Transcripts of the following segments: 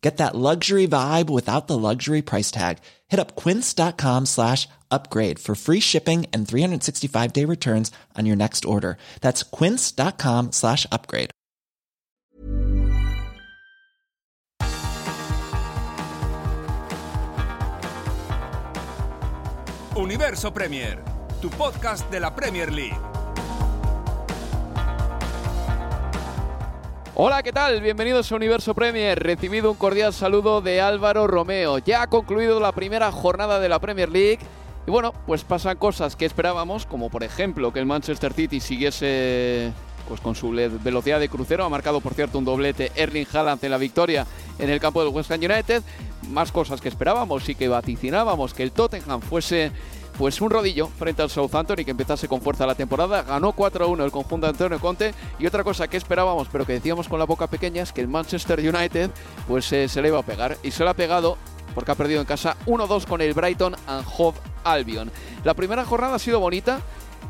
Get that luxury vibe without the luxury price tag. Hit up quince.com slash upgrade for free shipping and 365 day returns on your next order. That's quince.com slash upgrade. Universo Premier, tu podcast de la Premier League. Hola, ¿qué tal? Bienvenidos a Universo Premier. Recibido un cordial saludo de Álvaro Romeo. Ya ha concluido la primera jornada de la Premier League. Y bueno, pues pasan cosas que esperábamos, como por ejemplo que el Manchester City siguiese pues con su velocidad de crucero. Ha marcado, por cierto, un doblete Erling Haaland en la victoria en el campo del West Ham United. Más cosas que esperábamos y que vaticinábamos que el Tottenham fuese pues un rodillo frente al Southampton y que empezase con fuerza la temporada. Ganó 4-1 el conjunto de Antonio Conte y otra cosa que esperábamos pero que decíamos con la boca pequeña es que el Manchester United pues eh, se le iba a pegar y se le ha pegado porque ha perdido en casa 1-2 con el Brighton and Hove Albion. La primera jornada ha sido bonita.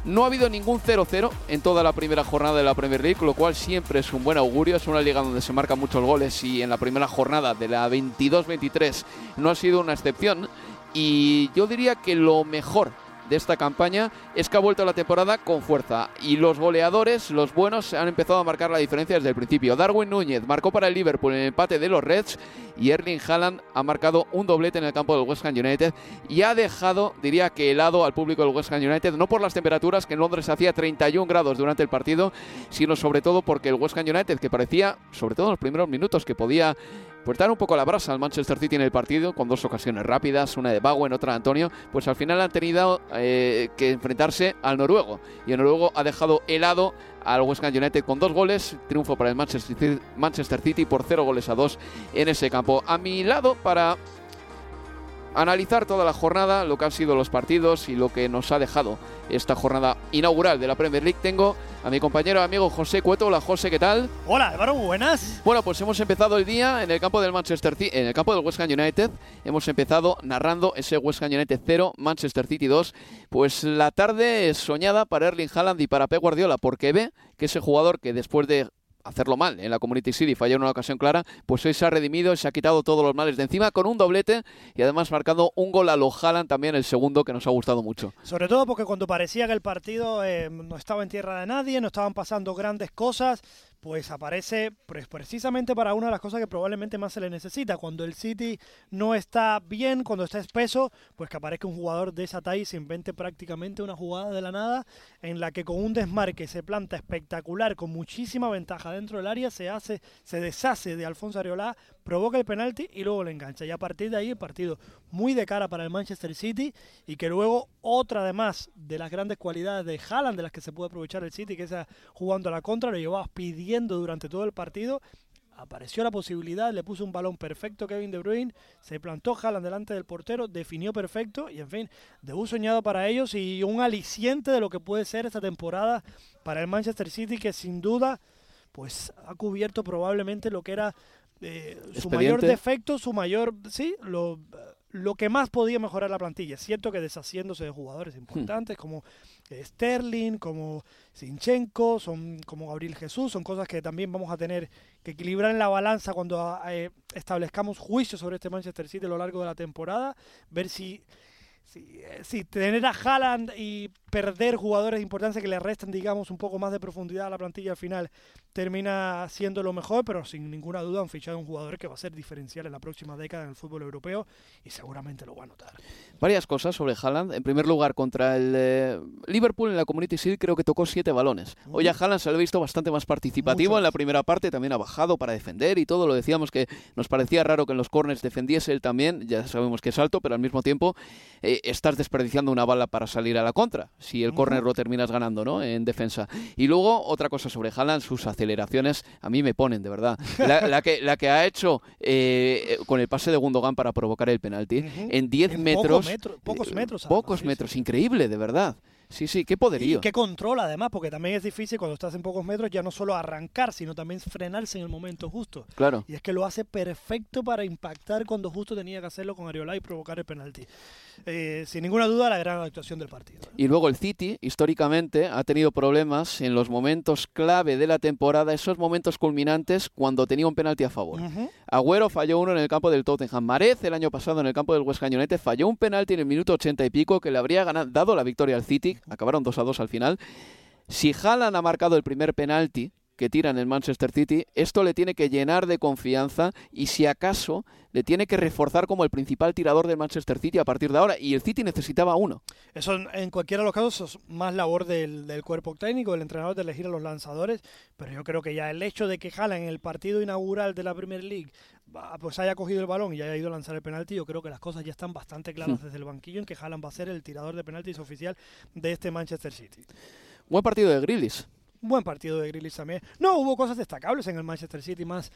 No ha habido ningún 0-0 en toda la primera jornada de la Premier League, lo cual siempre es un buen augurio. Es una liga donde se marcan muchos goles y en la primera jornada de la 22-23 no ha sido una excepción. Y yo diría que lo mejor de esta campaña es que ha vuelto la temporada con fuerza y los goleadores, los buenos, han empezado a marcar la diferencia desde el principio. Darwin Núñez marcó para el Liverpool en el empate de los Reds y Erling Haaland ha marcado un doblete en el campo del West Ham United y ha dejado, diría que helado al público del West Ham United, no por las temperaturas que en Londres hacía 31 grados durante el partido, sino sobre todo porque el West Ham United, que parecía, sobre todo en los primeros minutos, que podía pues dar un poco la brasa al Manchester City en el partido, con dos ocasiones rápidas, una de Bowen, otra de Antonio, pues al final han tenido eh, que enfrentarse al noruego. Y el noruego ha dejado helado al West Ham United con dos goles, triunfo para el Manchester Manchester City por cero goles a dos en ese campo. A mi lado, para analizar toda la jornada, lo que han sido los partidos y lo que nos ha dejado esta jornada inaugural de la Premier League, tengo a mi compañero amigo José Cueto. Hola José, ¿qué tal? Hola Álvaro, buenas. Bueno, pues hemos empezado el día en el campo del Manchester City, en el campo del West Ham United. Hemos empezado narrando ese West Ham United 0, Manchester City 2. Pues la tarde soñada para Erling Haaland y para Pep Guardiola, porque ve que ese jugador que después de hacerlo mal en la Community City, falló en una ocasión clara, pues hoy se ha redimido se ha quitado todos los males de encima con un doblete y además marcando un gol a lo Haaland también el segundo que nos ha gustado mucho. Sobre todo porque cuando parecía que el partido eh, no estaba en tierra de nadie, no estaban pasando grandes cosas, pues aparece pues, precisamente para una de las cosas que probablemente más se le necesita. Cuando el City no está bien, cuando está espeso, pues que aparezca un jugador de esa talla y se invente prácticamente una jugada de la nada en la que con un desmarque se planta espectacular, con muchísima ventaja dentro del área, se hace, se deshace de Alfonso Areola, provoca el penalti y luego le engancha. Y a partir de ahí el partido muy de cara para el Manchester City y que luego otra además de las grandes cualidades de Haaland de las que se puede aprovechar el City, que es jugando a la contra, lo llevaba pidiendo durante todo el partido. Apareció la posibilidad, le puso un balón perfecto Kevin De Bruyne, se plantó Haaland delante del portero, definió perfecto y en fin, debut soñado para ellos y un aliciente de lo que puede ser esta temporada para el Manchester City que sin duda pues ha cubierto probablemente lo que era eh, su mayor defecto, su mayor, sí, lo, lo que más podía mejorar la plantilla. Es cierto que deshaciéndose de jugadores importantes como eh, Sterling, como Sinchenko, son como Gabriel Jesús, son cosas que también vamos a tener que equilibrar en la balanza cuando eh, establezcamos juicios sobre este Manchester City a lo largo de la temporada, ver si, si, si tener a Haaland y perder jugadores de importancia que le restan, digamos, un poco más de profundidad a la plantilla al final, termina siendo lo mejor, pero sin ninguna duda han fichado un jugador que va a ser diferencial en la próxima década en el fútbol europeo y seguramente lo va a notar. Varias cosas sobre Haaland. En primer lugar, contra el eh, Liverpool en la Community Shield creo que tocó siete balones. Hoy a Haaland se lo he visto bastante más participativo en la primera parte, también ha bajado para defender y todo. Lo decíamos que nos parecía raro que en los corners defendiese él también, ya sabemos que es alto, pero al mismo tiempo eh, estás desperdiciando una bala para salir a la contra, si el córner lo terminas ganando ¿no? en defensa. Y luego, otra cosa sobre Haaland, sus aceleraciones a mí me ponen, de verdad. La, que, la que ha hecho eh, con el pase de Gundogan para provocar el penalti, en 10 metros... pocos metros. Pocos metros, increíble, de verdad. Sí, sí, qué poderío. Y qué control además, porque también es difícil cuando estás en pocos metros ya no solo arrancar, sino también frenarse en el momento justo. Claro. Y es que lo hace perfecto para impactar cuando justo tenía que hacerlo con Ariola y provocar el penalti. Eh, sin ninguna duda, la gran actuación del partido. Y luego el City, históricamente, ha tenido problemas en los momentos clave de la temporada, esos momentos culminantes cuando tenía un penalti a favor. Agüero falló uno en el campo del Tottenham. Marez, el año pasado en el campo del West Ham United, falló un penalti en el minuto ochenta y pico que le habría ganado, dado la victoria al City acabaron 2 a 2 al final. Si Haaland ha marcado el primer penalti que tira en el Manchester City, esto le tiene que llenar de confianza y si acaso le tiene que reforzar como el principal tirador del Manchester City a partir de ahora. Y el City necesitaba uno. Eso en cualquiera de los casos es más labor del, cuerpo técnico, del entrenador de elegir a los lanzadores, pero yo creo que ya el hecho de que Haaland en el partido inaugural de la Premier League pues haya cogido el balón y haya ido a lanzar el penalti, yo creo que las cosas ya están bastante claras hmm. desde el banquillo en que Haaland va a ser el tirador de penaltis oficial de este Manchester City. Buen partido de Grillis. Buen partido de Grealish también. No, hubo cosas destacables en el Manchester City más,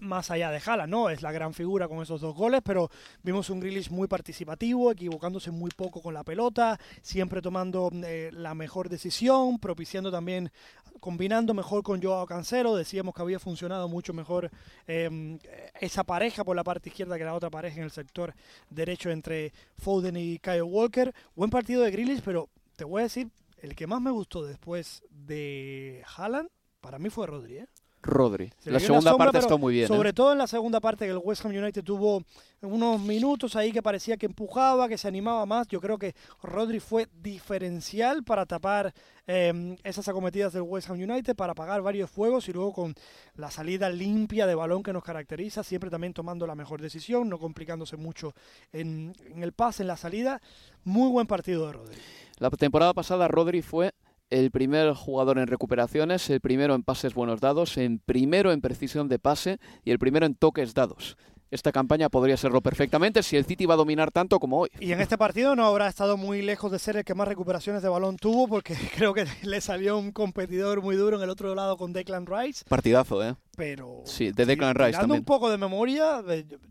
más allá de Haaland, ¿no? Es la gran figura con esos dos goles, pero vimos un Grealish muy participativo, equivocándose muy poco con la pelota, siempre tomando eh, la mejor decisión, propiciando también, combinando mejor con Joao Cancelo. Decíamos que había funcionado mucho mejor em, esa pareja por la parte izquierda que la otra pareja en el sector derecho entre Foden y Kyle Walker. Buen partido de Grealish, pero te voy a decir el que más me gustó después de Haaland, para mí fue Rodri. ¿eh? Rodri. La segunda parte está muy bien. Sobre ¿eh? todo en la segunda parte que el West Ham United tuvo unos minutos ahí que parecía que empujaba, que se animaba más. Yo creo que Rodri fue diferencial para tapar em, esas acometidas del West Ham United, para apagar varios fuegos y luego con la salida limpia de balón que nos caracteriza, siempre también tomando la mejor decisión, no complicándose mucho en, en el pase, en la salida. Muy buen partido de Rodri. La temporada pasada Rodri fue el primer jugador en recuperaciones, el primero en pases buenos dados, el primero en precisión de pase y el primero en toques dados. Esta campaña podría serlo perfectamente si el City va a dominar tanto como hoy. Y en este partido no habrá estado muy lejos de ser el que más recuperaciones de balón tuvo, porque creo que le salió un competidor muy duro en el otro lado con Declan Rice. Partidazo, ¿eh? Pero. Sí, de Declan Rice también. un poco de memoria,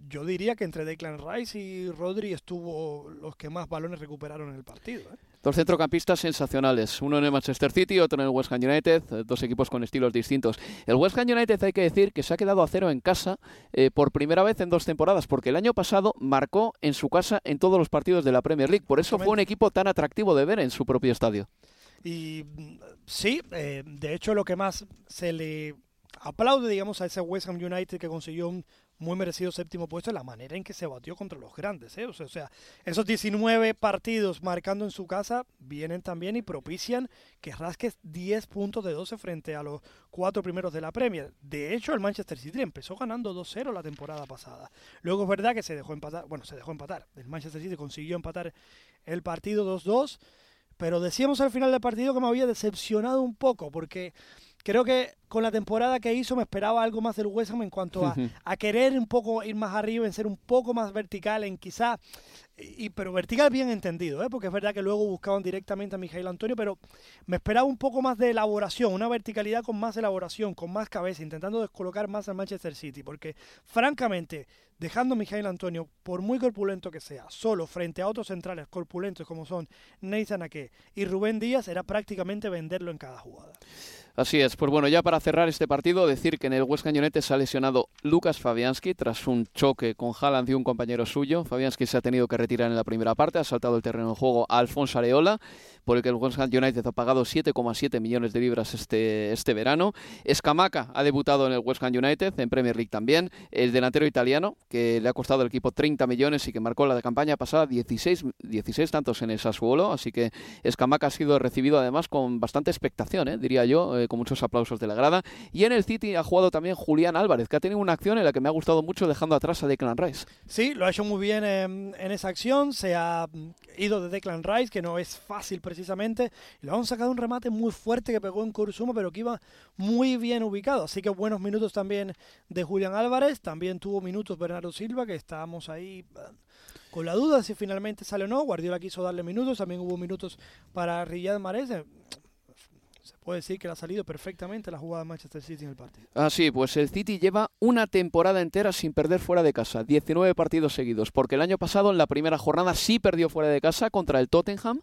yo diría que entre Declan Rice y Rodri estuvo los que más balones recuperaron en el partido. ¿eh? Dos centrocampistas sensacionales, uno en el Manchester City, otro en el West Ham United, eh, dos equipos con estilos distintos. El West Ham United hay que decir que se ha quedado a cero en casa eh, por primera vez en dos temporadas, porque el año pasado marcó en su casa en todos los partidos de la Premier League, por eso fue un equipo tan atractivo de ver en su propio estadio. Y mm, sí, eh, de hecho lo que más se le aplaude, digamos, a ese West Ham United que consiguió un muy merecido séptimo puesto la manera en que se batió contra los grandes. ¿eh? O, sea, esos 19 partidos marcando en su casa vienen también y propician que rasques 10 puntos de 12 frente a los cuatro primeros de la Premier. De hecho, el Manchester City empezó ganando 2-0 la temporada pasada. Luego es verdad que se dejó empatar, bueno, se dejó empatar. El Manchester City consiguió empatar el partido 2-2, pero decíamos al final del partido que me había decepcionado un poco porque creo que con la temporada que hizo me esperaba algo más del West Ham en cuanto a, querer un poco ir más arriba, en ser un poco más vertical, en quizá, y, pero vertical bien entendido, ¿eh? porque es verdad que luego buscaban directamente a Mijail Antonio, pero me esperaba un poco más de elaboración, una verticalidad con más elaboración, con más cabeza, intentando descolocar más al Manchester City, porque francamente, dejando a Mijail Antonio, por muy corpulento que sea, solo frente a otros centrales corpulentos como son Nathan Ake y Rubén Díaz, era prácticamente venderlo en cada jugada. Así es, pues bueno, ya para cerrar este partido, decir que en el Ham United se ha lesionado Lucas Fabianski tras un choque con Haaland y un compañero suyo. Fabianski se ha tenido que retirar en la primera parte, ha saltado el terreno de juego a Alfonso Areola, por el que el West Ham United ha pagado 7,7 millones de libras este, este verano. Escamaca ha debutado en el West Ham United, en Premier League también. El delantero italiano, que le ha costado al equipo 30 millones y que marcó la campaña pasada 16, 16 tantos en el Sassuolo, así que Escamaca ha sido recibido además con bastante expectación, ¿eh? diría yo, eh, con muchos aplausos de la grada. Y en el City ha jugado también Julián Álvarez, que ha tenido una acción en la que me ha gustado mucho dejando atrás a Declan Rice. Sí, lo ha hecho muy bien en, esa acción, se ha ido de Declan Rice, que no es fácil precisamente, y lo han sacado un remate muy fuerte que pegó en Kurzuma, pero que iba muy bien ubicado. Así que buenos minutos también de Julián Álvarez, también tuvo minutos Bernardo Silva, que estábamos ahí con la duda si finalmente sale o no. Guardiola quiso darle minutos, también hubo minutos para Riyad Mahrez. Se puede decir que le ha salido perfectamente la jugada de Manchester City en el partido. Ah, sí, pues el City lleva una temporada entera sin perder fuera de casa, 19 partidos seguidos, porque el año pasado en la primera jornada sí perdió fuera de casa contra el Tottenham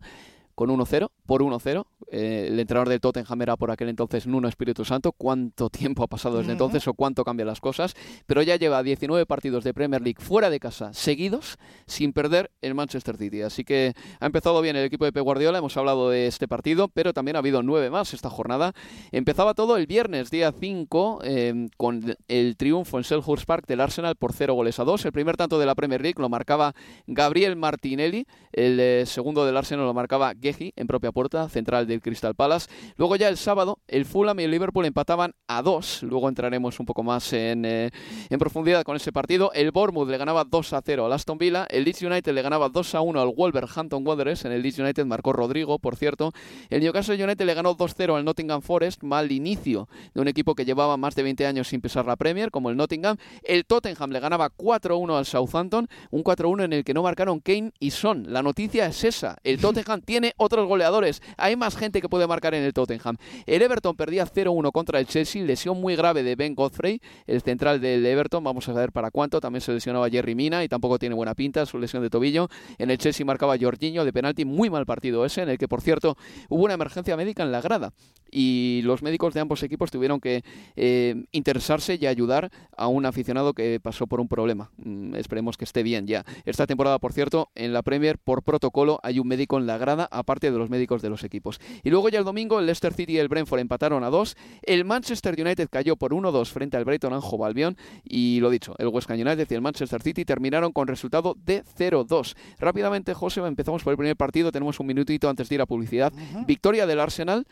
con 1-0, por 1-0. Eh, el entrenador del Tottenham era por aquel entonces Nuno Espíritu Santo. ¿Cuánto tiempo ha pasado desde entonces o cuánto cambian las cosas? Pero ya lleva 19 partidos de Premier League fuera de casa seguidos sin perder el Manchester City. Así que ha empezado bien el equipo de Pep Guardiola. Hemos hablado de este partido, pero también ha habido nueve más esta jornada. Empezaba todo el viernes, día 5, eh, con el triunfo en Selhurst Park del Arsenal por 0 goles a 2. El primer tanto de la Premier League lo marcaba Gabriel Martinelli. El eh, segundo del Arsenal lo marcaba en propia puerta, central del Crystal Palace. Luego ya el sábado, el Fulham y el Liverpool empataban a dos. Luego entraremos un poco más en, en profundidad con ese partido. El Bournemouth le ganaba 2 a 0 al Aston Villa. El Leeds United le ganaba 2 a 1 al Wolverhampton Wanderers. En el Leeds United marcó Rodrigo, por cierto. El Newcastle United le ganó 2-0 al Nottingham Forest. Mal inicio de un equipo que llevaba más de 20 años sin pisar la Premier, como el Nottingham. El Tottenham le ganaba 4-1 al Southampton. Un 4-1 en el que no marcaron Kane y Son. La noticia es esa. El Tottenham tiene otros goleadores. Hay más gente que puede marcar en el Tottenham. El Everton perdía 0-1 contra el Chelsea, lesión muy grave de Ben Godfrey, el central del Everton, vamos a ver para cuánto, también se lesionaba Jerry Mina y tampoco tiene buena pinta su lesión de tobillo. En el Chelsea marcaba Jorginho de penalti, muy mal partido ese, en el que por cierto hubo una emergencia médica en la grada y los médicos de ambos equipos tuvieron que eh, interesarse y ayudar a un aficionado que pasó por un problema. Mm, esperemos que esté bien ya. Esta temporada, por cierto, en la Premier, por protocolo, hay un médico en la grada, aparte de los médicos de los equipos. Y luego ya el domingo, el Leicester City y el Brentford empataron a dos. El Manchester United cayó por 1-2 frente al Brighton Anjo Albion. Y lo dicho, el West Ham United y el Manchester City terminaron con resultado de 0-2. Rápidamente, José, empezamos por el primer partido. Tenemos un minutito antes de ir a publicidad. Victoria del Arsenal.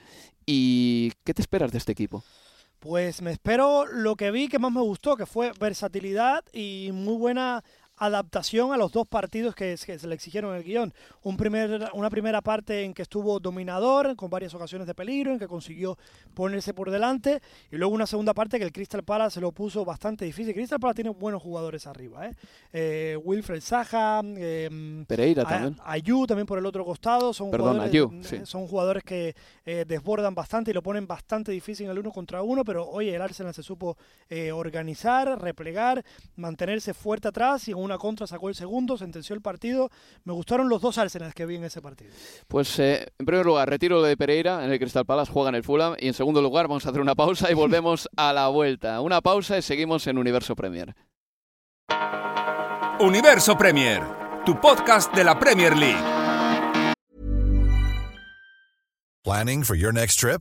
¿Y qué te esperas de este equipo? Pues me espero lo que vi que más me gustó, que fue versatilidad y muy buena adaptación a los dos partidos que, se le exigieron en el guion. Un primer, una primera parte en que estuvo dominador, con varias ocasiones de peligro, en que consiguió ponerse por delante, y luego una segunda parte que el Crystal Palace se lo puso bastante difícil. Crystal Palace tiene buenos jugadores arriba, ¿eh? eh Wilfred Saja, eh, Pereira también. Ayu también por el otro costado, son jugadores, eh, son jugadores que eh, desbordan bastante y lo ponen bastante difícil en el uno contra uno, pero oye, el Arsenal se supo organizar, replegar, mantenerse fuerte atrás y en una contra, sacó el segundo, sentenció el partido. Me gustaron los dos Arsenal que vi en ese partido. Pues eh, en primer lugar, retiro de Pereira en el Crystal Palace, juega en el Fulham. Y en segundo lugar, vamos a hacer una pausa y volvemos a la vuelta. Una pausa y seguimos en Universo Premier. Universo Premier, tu podcast de la Premier League. Planning for your next trip?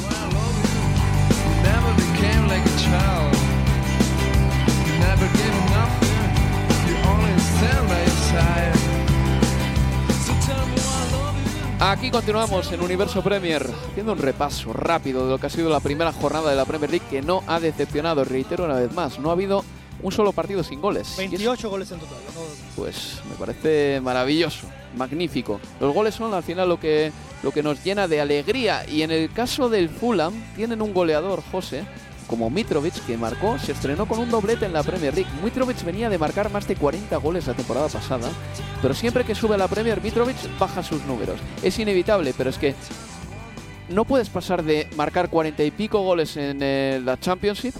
Aquí continuamos en Universo Premier, haciendo un repaso rápido de lo que ha sido la primera jornada de la Premier League que no ha decepcionado. Reitero una vez más, no ha habido un solo partido sin goles. 28 goles en total. Pues me parece maravilloso, magnífico. Los goles son al final lo que, lo que nos llena de alegría y en el caso del Fulham tienen un goleador, José, como Mitrovic, que marcó, se estrenó con un doblete en la Premier League. Mitrovic venía de marcar más de 40 goles la temporada pasada, pero siempre que sube a la Premier, Mitrovic baja sus números. Es inevitable, pero es que no puedes pasar de marcar 40 y pico goles en eh, la Championship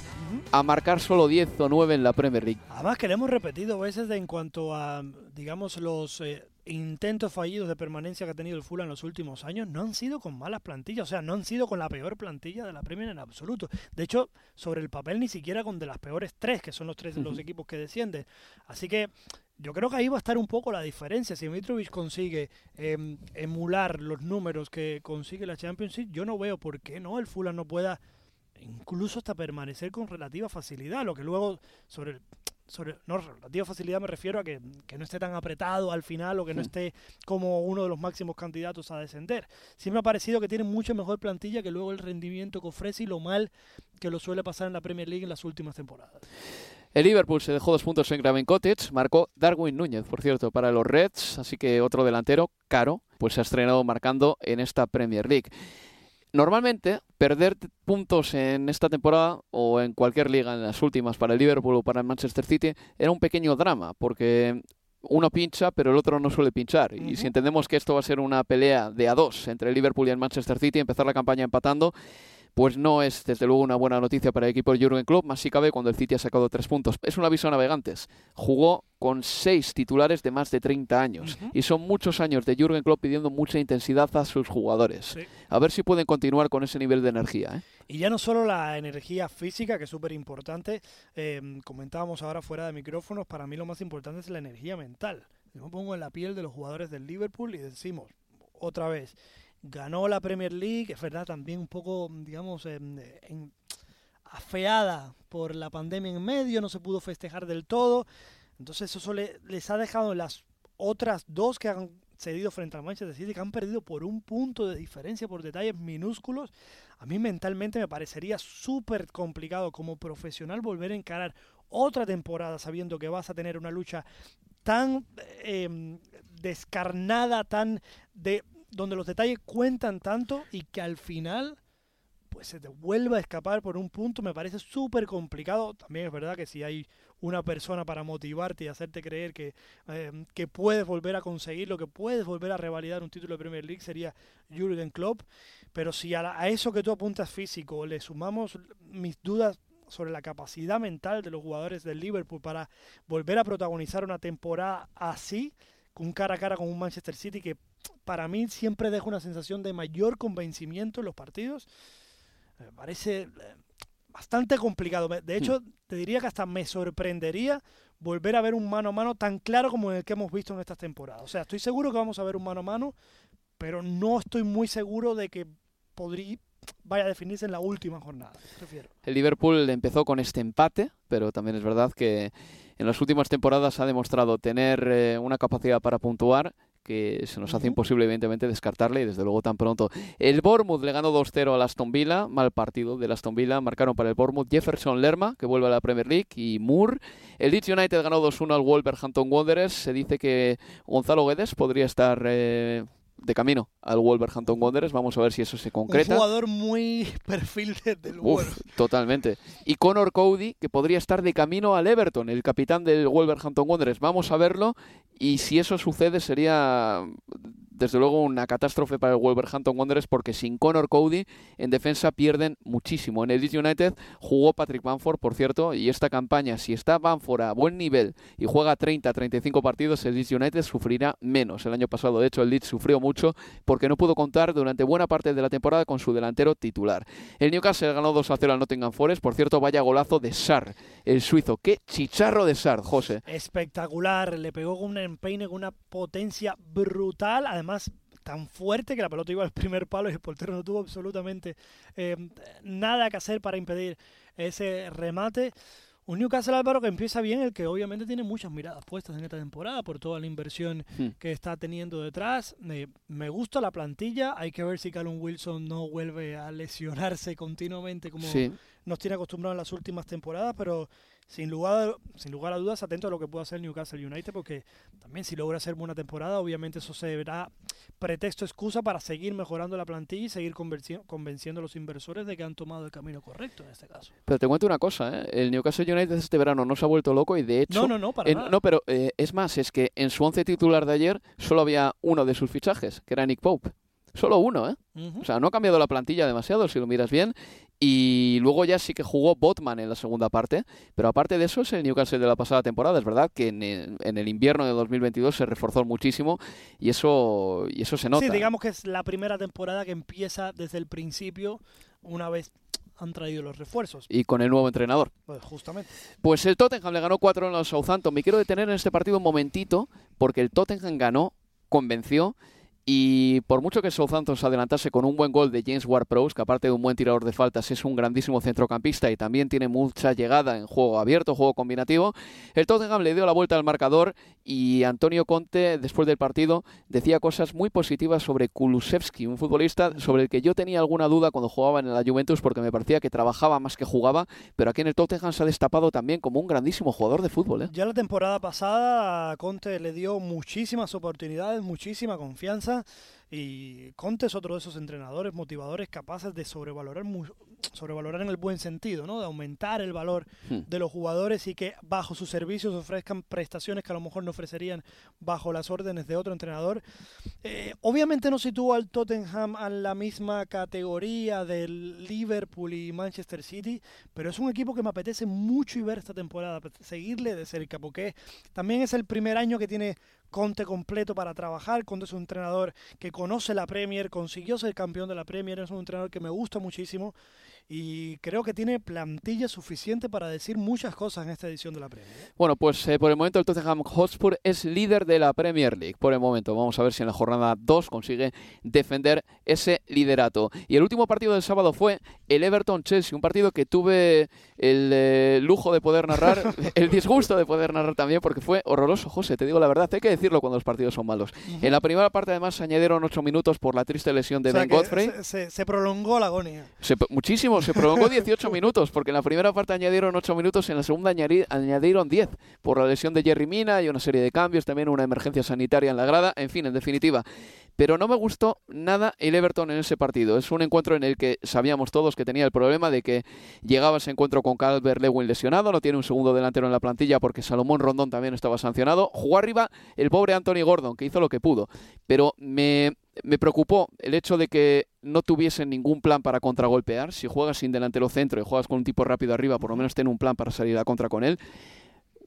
a marcar solo 10 o 9 en la Premier League. Además que le hemos repetido veces de en cuanto a, digamos, los eh, intentos fallidos de permanencia que ha tenido el Fulham en los últimos años, no han sido con malas plantillas, o sea, no han sido con la peor plantilla de la Premier en absoluto. De hecho, sobre el papel ni siquiera con de las peores tres, que son los tres de los equipos que descienden. Así que yo creo que ahí va a estar un poco la diferencia. Si Mitrovic consigue em, emular los números que consigue la Championship, yo no veo por qué no el Fulham no pueda incluso hasta permanecer con relativa facilidad, lo que luego sobre sobre no relativa facilidad me refiero a que, que, no esté tan apretado al final o que no esté como uno de los máximos candidatos a descender. Me ha parecido que tiene mucho mejor plantilla que luego el rendimiento que ofrece y lo mal que lo suele pasar en la Premier League en las últimas temporadas. El Liverpool se dejó dos puntos en Graven Cottage, marcó Darwin Núñez, por cierto, para los Reds, así que otro delantero caro, pues se ha estrenado marcando en esta Premier League. Normalmente, perder puntos en esta temporada o en cualquier liga, en las últimas, para el Liverpool o para el Manchester City, era un pequeño drama, porque uno pincha, pero el otro no suele pinchar. Y si entendemos que esto va a ser una pelea de a dos entre el Liverpool y el Manchester City, empezar la campaña empatando, pues no es desde luego una buena noticia para el equipo del Jurgen Klopp, más si cabe cuando el City ha sacado tres puntos. Es un aviso a navegantes. Jugó con seis titulares de más de 30 años y son muchos años de Jurgen Klopp pidiendo mucha intensidad a sus jugadores. A ver si pueden continuar con ese nivel de energía. ¿eh? Y ya no solo la energía física, que es súper importante, eh, comentábamos ahora fuera de micrófonos, para mí lo más importante es la energía mental. Yo me pongo en la piel de los jugadores del Liverpool y decimos, otra vez, ganó la Premier League, es verdad, también un poco, digamos, en, afeada por la pandemia en medio, no se pudo festejar del todo. Entonces eso les ha dejado las otras dos que han cedido frente al Manchester City, que han perdido por un punto de diferencia, por detalles minúsculos. A mí mentalmente me parecería súper complicado como profesional volver a encarar otra temporada sabiendo que vas a tener una lucha tan em, descarnada, tan de donde los detalles cuentan tanto y que al final pues se te vuelva a escapar por un punto me parece súper complicado. También es verdad que si hay una persona para motivarte y hacerte creer que, eh, que puedes volver a conseguirlo, que puedes volver a revalidar un título de Premier League sería Jürgen Klopp. Pero si a, a eso que tú apuntas físico le sumamos mis dudas sobre la capacidad mental de los jugadores del Liverpool para volver a protagonizar una temporada así, con cara a cara con un Manchester City que para mí siempre deja una sensación de mayor convencimiento en los partidos. Me parece eh, bastante complicado. De hecho, hmm. te diría que hasta me sorprendería volver a ver un mano a mano tan claro como el que hemos visto en estas temporadas. O sea, estoy seguro que vamos a ver un mano a mano, pero no estoy muy seguro de que podría vaya a definirse en la última jornada. El Liverpool empezó con este empate, pero también es verdad que en las últimas temporadas ha demostrado tener eh, una capacidad para puntuar que se nos hace imposible, evidentemente, descartarle y desde luego tan pronto. El Bournemouth le ganó 2-0 al Aston Villa, mal partido del Aston Villa. Marcaron para el Bournemouth Jefferson Lerma, que vuelve a la Premier League, y Moore. El Leeds United ganó 2-1 al Wolverhampton Wanderers. Se dice que Gonzalo Guedes podría estar. Eh, de camino al Wolverhampton Wanderers. Vamos a ver si eso se concreta. Un jugador muy perfil del Uf, Totalmente. Y Connor Cody, que podría estar de camino al Everton, el capitán del Wolverhampton Wanderers. Vamos a verlo y si eso sucede sería desde luego una catástrofe para el Wolverhampton Wanderers porque sin Connor Cody en defensa pierden muchísimo. En el Leeds United jugó Patrick Bamford, por cierto, y esta campaña, si está Bamford a buen nivel y juega 30-35 partidos, el Leeds United sufrirá menos. El año pasado, de hecho, el Leeds sufrió mucho porque no pudo contar durante buena parte de la temporada con su delantero titular. El Newcastle ganó 2 0 al Nottingham Forest, por cierto, vaya golazo de Sar, el suizo. Qué chicharro de Sar, José. Espectacular, le pegó con un empeine, con una potencia brutal, además tan fuerte que la pelota iba al primer palo y el portero no tuvo absolutamente eh, nada que hacer para impedir ese remate. Un Newcastle Álvaro que empieza bien, el que obviamente tiene muchas miradas puestas en esta temporada por toda la inversión hmm. que está teniendo detrás. me gusta la plantilla, hay que ver si Callum Wilson no vuelve a lesionarse continuamente como nos tiene acostumbrado en las últimas temporadas, pero sin lugar, sin lugar a dudas, atento a lo que pueda hacer Newcastle United, porque también si logra hacer buena temporada, obviamente eso se verá pretexto, excusa para seguir mejorando la plantilla y seguir convenciendo a los inversores de que han tomado el camino correcto en este caso. Pero te cuento una cosa, ¿eh? el Newcastle United este verano no se ha vuelto loco y de hecho... No, no, no, para No, pero eh, es más, es que en su once titular de ayer solo había uno de sus fichajes, que era Nick Pope. Solo uno, ¿eh? O sea, no ha cambiado la plantilla demasiado, si lo miras bien. Y luego ya sí que jugó Botman en la segunda parte. Pero aparte de eso, es el Newcastle de la pasada temporada. Es verdad que en el, invierno de 2022 se reforzó muchísimo y eso, y eso se nota. Sí, digamos que es la primera temporada que empieza desde el principio, una vez han traído los refuerzos. Y con el nuevo entrenador. Pues justamente. Pues el Tottenham le ganó 4 en los Southampton. Me quiero detener en este partido un momentito, porque el Tottenham ganó, convenció y por mucho que Southampton se adelantase con un buen gol de James Ward-Prowse, que aparte de un buen tirador de faltas es un grandísimo centrocampista y también tiene mucha llegada en juego abierto, juego combinativo, el Tottenham le dio la vuelta al marcador y Antonio Conte, después del partido, decía cosas muy positivas sobre Kulusevski, un futbolista sobre el que yo tenía alguna duda cuando jugaba en la Juventus porque me parecía que trabajaba más que jugaba, pero aquí en el Tottenham se ha destapado también como un grandísimo jugador de fútbol. ¿eh? Ya la temporada pasada Conte le dio muchísimas oportunidades, muchísima confianza Atlanta y Conte es otro de esos entrenadores motivadores capaces de sobrevalorar, sobrevalorar en el buen sentido, ¿no? de aumentar el valor hmm. de los jugadores y que bajo sus servicios ofrezcan prestaciones que a lo mejor no ofrecerían bajo las órdenes de otro entrenador. Eh, obviamente no sitúa al Tottenham a la misma categoría del Liverpool y Manchester City, pero es un equipo que me apetece mucho y ver esta temporada, seguirle de cerca, porque también es el primer año que tiene Conte completo para trabajar. Conte es un entrenador que conoce la Premier, consiguió ser campeón de la Premier, es un entrenador que me gusta muchísimo y creo que tiene plantilla suficiente para decir muchas cosas en esta edición de la Premier. ¿eh? Bueno, pues eh, por el momento el Tottenham Hotspur es líder de la Premier League. Por el momento, vamos a ver si en la jornada 2 consigue defender ese liderato. Y el último partido del sábado fue el Everton-Chelsea, un partido que tuve el eh, lujo de poder narrar, el disgusto de poder narrar también, porque fue horroroso, José, te digo la verdad, hay que decirlo cuando los partidos son malos. En la primera parte además se añadieron 8 minutos por la triste lesión de Ben Godfrey. Se, prolongó la agonía. muchísimo se prolongó 18 minutos, porque en la primera parte añadieron 8 minutos, en la segunda añadieron 10 por la lesión de Jerry Mina y una serie de cambios, también una emergencia sanitaria en la grada, en fin, en definitiva. Pero no me gustó nada el Everton en ese partido. Es un encuentro en el que sabíamos todos que tenía el problema de que llegaba ese encuentro con Calvert Lewin lesionado, no tiene un segundo delantero en la plantilla porque Salomón Rondón también estaba sancionado. Jugó arriba el pobre Anthony Gordon, que hizo lo que pudo. Pero me me preocupó el hecho de que no tuviesen ningún plan para contragolpear. Si juegas sin delantero centro y juegas con un tipo rápido arriba, por lo menos ten un plan para salir a contra con él.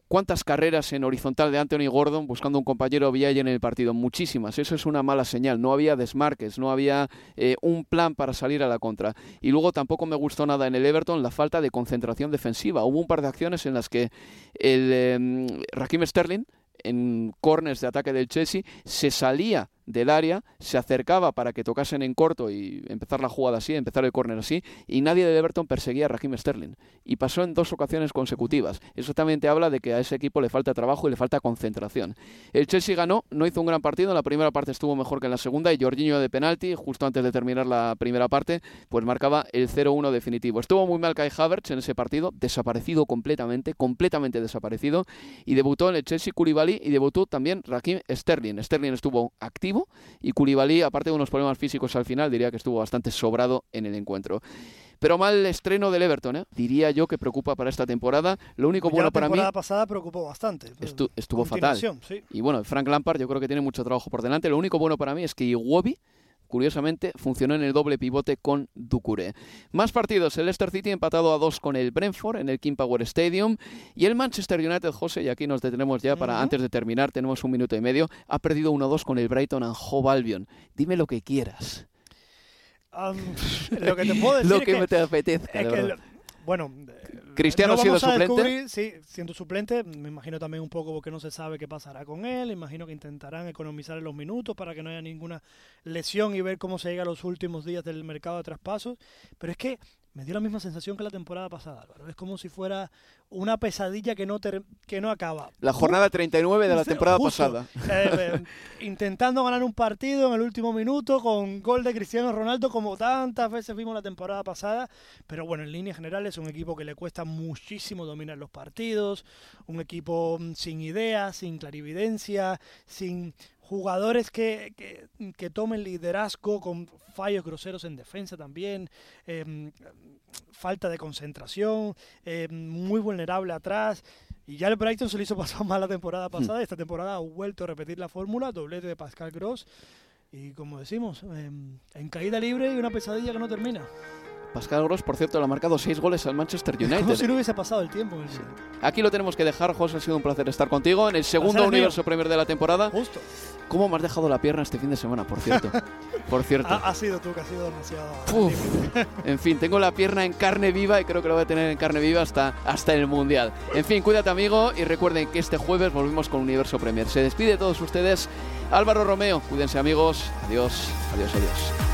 ¿Cuántas carreras en horizontal de Anthony Gordon buscando un compañero Villay en el partido? Muchísimas. Eso es una mala señal. No había desmarques, no había eh, un plan para salir a la contra. Y luego tampoco me gustó nada en el Everton la falta de concentración defensiva. Hubo un par de acciones en las que el eh, Raheem Sterling en corners de ataque del Chelsea se salía del área, se acercaba para que tocasen en corto y empezar la jugada así, empezar el córner así, y nadie de Everton perseguía a Raheem Sterling. Y pasó en dos ocasiones consecutivas. Eso también te habla de que a ese equipo le falta trabajo y le falta concentración. El Chelsea ganó, no hizo un gran partido, en la primera parte estuvo mejor que en la segunda, y Jorginho de penalti, justo antes de terminar la primera parte, pues marcaba el 0-1 definitivo. Estuvo muy mal Kai Havertz en ese partido, desaparecido completamente, completamente desaparecido, y debutó en el Chelsea Koulibaly y debutó también Raheem Sterling. Sterling estuvo activo y Koulibaly, aparte de unos problemas físicos al final, diría que estuvo bastante sobrado en el encuentro. Pero mal estreno del Everton, ¿eh? diría yo que preocupa para esta temporada. Lo único bueno para mí. La temporada pasada preocupó bastante. estuvo fatal. Y bueno, Frank Lampard yo creo que tiene mucho trabajo por delante. Lo único bueno para mí es que Iwobi curiosamente, funcionó en el doble pivote con Ducure. Más partidos, el Leicester City empatado a dos con el Brentford en el King Power Stadium y el Manchester United, José, y aquí nos detenemos ya para antes de terminar, tenemos un minuto y medio, ha perdido 1-2 con el Brighton and Hove Albion. Dime lo que quieras. lo que te puedo decir lo que, me te apetezca. Bueno, Cristiano sido suplente. sí, siendo suplente, me imagino también un poco porque no se sabe qué pasará con él. Imagino que intentarán economizar los minutos para que no haya ninguna lesión y ver cómo se llega a los últimos días del mercado de traspasos. Pero es que me dio la misma sensación que la temporada pasada, Álvaro. Es como si fuera una pesadilla que no, que no acaba. La jornada 39 de la temporada pasada. Eh, eh, intentando ganar un partido en el último minuto con gol de Cristiano Ronaldo, como tantas veces vimos la temporada pasada. Pero bueno, en línea general es un equipo que le cuesta muchísimo dominar los partidos. Un equipo mm, sin ideas, sin clarividencia, sin jugadores que, que, tomen liderazgo con fallos groseros en defensa también, em, falta de concentración, em, muy vulnerable atrás. Y ya el Brighton se le hizo pasar mal la temporada hmm. pasada. Esta temporada ha vuelto a repetir la fórmula, doblete de Pascal Gross. Y como decimos, em, en caída libre y una pesadilla que no termina. Pascal Gross, por cierto, le ha marcado seis goles al Manchester United. Como si no hubiese pasado el tiempo. Aquí lo tenemos que dejar, José. Ha sido un placer estar contigo en el segundo universo Premier de la temporada. Justo. ¿Cómo me has dejado la pierna este fin de semana, por cierto? por cierto. Ha, sido tú que has sido demasiado. en fin, tengo la pierna en carne viva y creo que lo voy a tener en carne viva hasta, hasta el Mundial. En fin, cuídate, amigo, y recuerden que este jueves volvemos con Universo Premier. Se despide de todos ustedes Álvaro Romeo. Cuídense, amigos. Adiós, adiós, adiós.